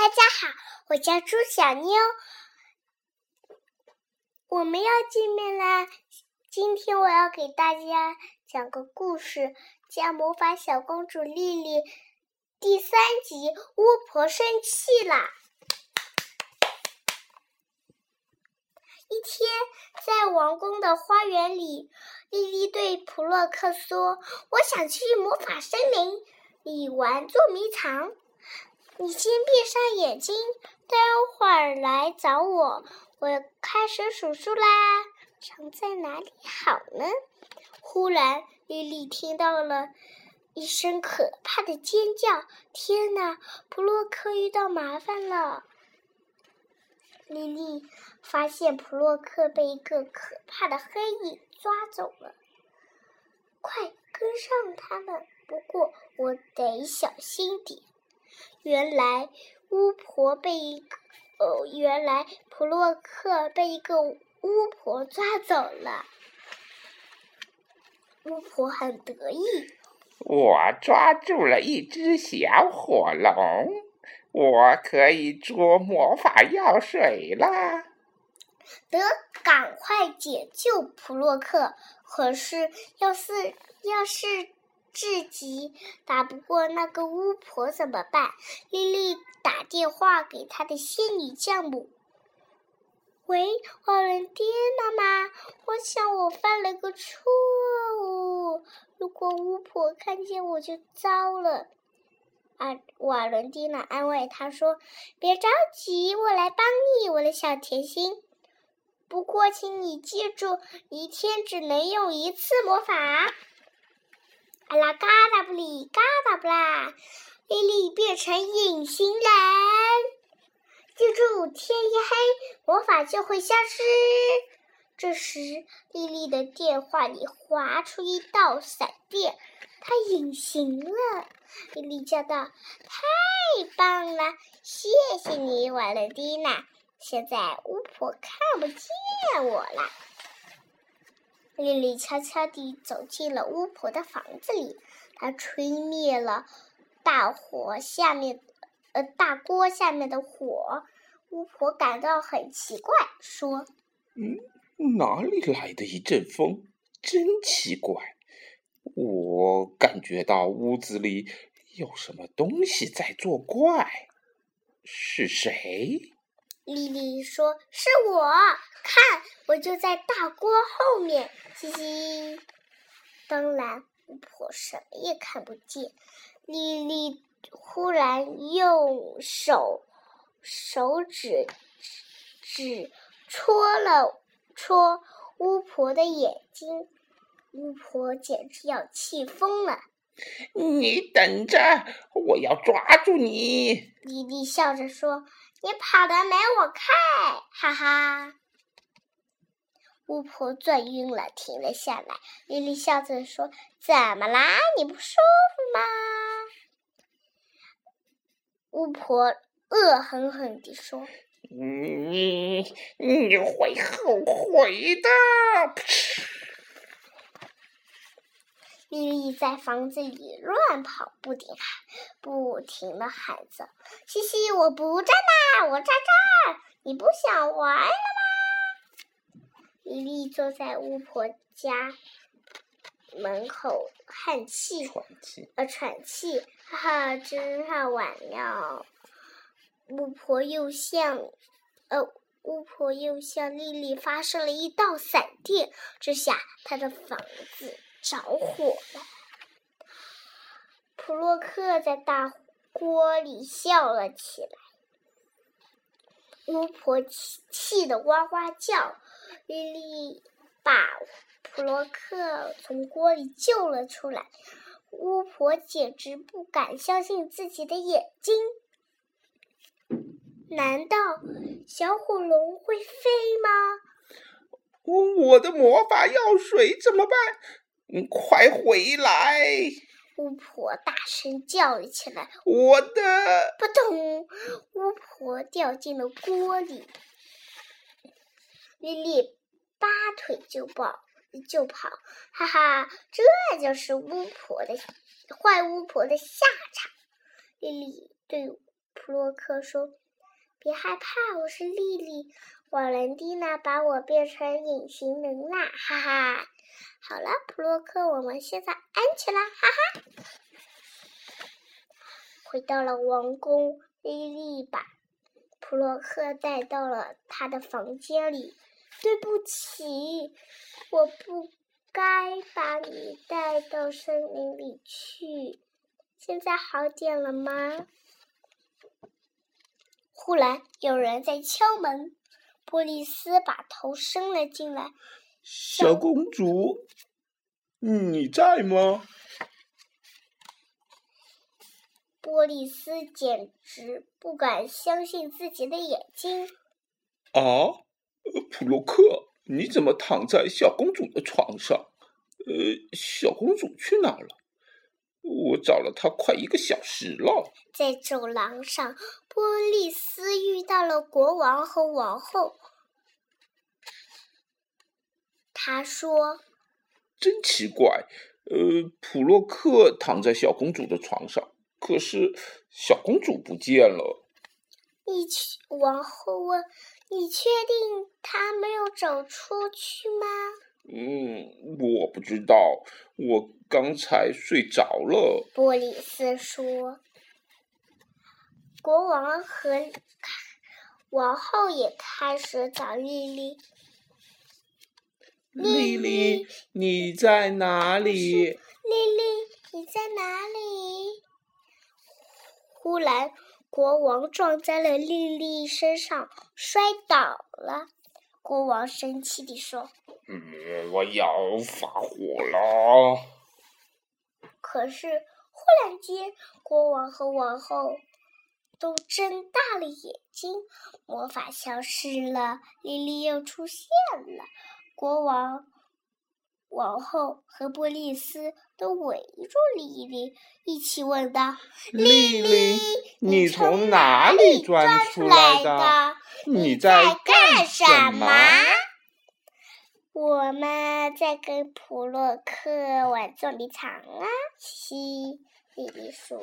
大家好，我叫朱小妞，我们要见面啦！今天我要给大家讲个故事，叫《魔法小公主莉莉》第三集。巫婆生气啦！一天，在王宫的花园里，莉莉对普洛克说：“我想去魔法森林里玩捉迷藏。”你先闭上眼睛，待会儿来找我。我开始数数啦，藏在哪里好呢？忽然，莉莉听到了一声可怕的尖叫！天哪，普洛克遇到麻烦了！莉莉发现普洛克被一个可怕的黑影抓走了，快跟上他们！不过我得小心点。原来巫婆被一个，呃，原来普洛克被一个巫婆抓走了。巫婆很得意，我抓住了一只小火龙，我可以做魔法药水啦！得赶快解救普洛克。可是，要是要是。至极打不过那个巫婆怎么办？莉莉打电话给她的仙女教母：“喂，瓦伦蒂娜妈，我想我犯了个错误。如果巫婆看见我就糟了。”啊，瓦伦蒂娜安慰她说：“别着急，我来帮你，我的小甜心。不过，请你记住，一天只能用一次魔法。”阿拉嘎达布里嘎达布拉，莉莉变成隐形人。记住，天一黑，魔法就会消失。这时，莉莉的电话里划出一道闪电，她隐形了。莉莉叫道：“太棒了，谢谢你，瓦伦蒂娜。现在巫婆看不见我了。”莉莉悄悄地走进了巫婆的房子里，她吹灭了大火下面，呃，大锅下面的火。巫婆感到很奇怪，说：“嗯，哪里来的一阵风？真奇怪！我感觉到屋子里有什么东西在作怪。是谁？”莉莉说：“是我，看，我就在大锅后面。”嘻嘻。当然，巫婆什么也看不见。莉莉忽然用手手指指戳了戳巫婆的眼睛，巫婆简直要气疯了。你等着，我要抓住你！莉莉笑着说。你跑得没我快，哈哈！巫婆转晕了，停了下来。莉莉笑着说：“怎么啦？你不舒服吗？”巫婆恶狠狠地说：“你你会后悔的！”莉莉在房子里乱跑，不停喊，不停的喊着：“西西，我不在那，我在这儿。你不想玩了吗？”丽丽坐在巫婆家门口叹气，喘气，呃，喘气，哈哈，真好玩呀！巫婆又向，呃，巫婆又向丽丽发射了一道闪电，这下她的房子。着火了！普洛克在大锅里笑了起来，巫婆气气得哇哇叫。莉莉把普洛克从锅里救了出来，巫婆简直不敢相信自己的眼睛。难道小火龙会飞吗？我的魔法药水怎么办？你快回来！巫婆大声叫了起来。我的……扑通！巫婆掉进了锅里。莉莉拔腿就跑，就跑，哈哈！这就是巫婆的坏巫婆的下场。莉莉对普洛克说：“别害怕，我是丽丽。瓦伦蒂娜把我变成隐形人啦，哈哈！好了，普洛克，我们现在安全了，哈哈！”回到了王宫，莉莉把普洛克带到了他的房间里。对不起，我不该把你带到森林里去。现在好点了吗？忽然有人在敲门，波利斯把头伸了进来。小公主，你在吗？波利斯简直不敢相信自己的眼睛。啊！普洛克，你怎么躺在小公主的床上？呃，小公主去哪了？我找了她快一个小时了。在走廊上，波利斯遇到了国王和王后。他说：“真奇怪，呃，普洛克躺在小公主的床上，可是小公主不见了。”你去，王后问：“你确定她没有走出去吗？”“嗯，我不知道，我刚才睡着了。”波里斯说。国王和王后也开始找丽丽。丽丽，你在哪里？丽丽，你在哪里？忽然。国王撞在了丽丽身上，摔倒了。国王生气地说：“嗯，我要发火了。”可是，忽然间，国王和王后都睁大了眼睛，魔法消失了，丽丽又出现了。国王。王后和波利斯都围住莉莉，一起问道：“莉莉，你从哪里钻出来的？你在干什么？”“我们在跟普洛克玩捉迷藏啊！”嘻嘻，丽丽说。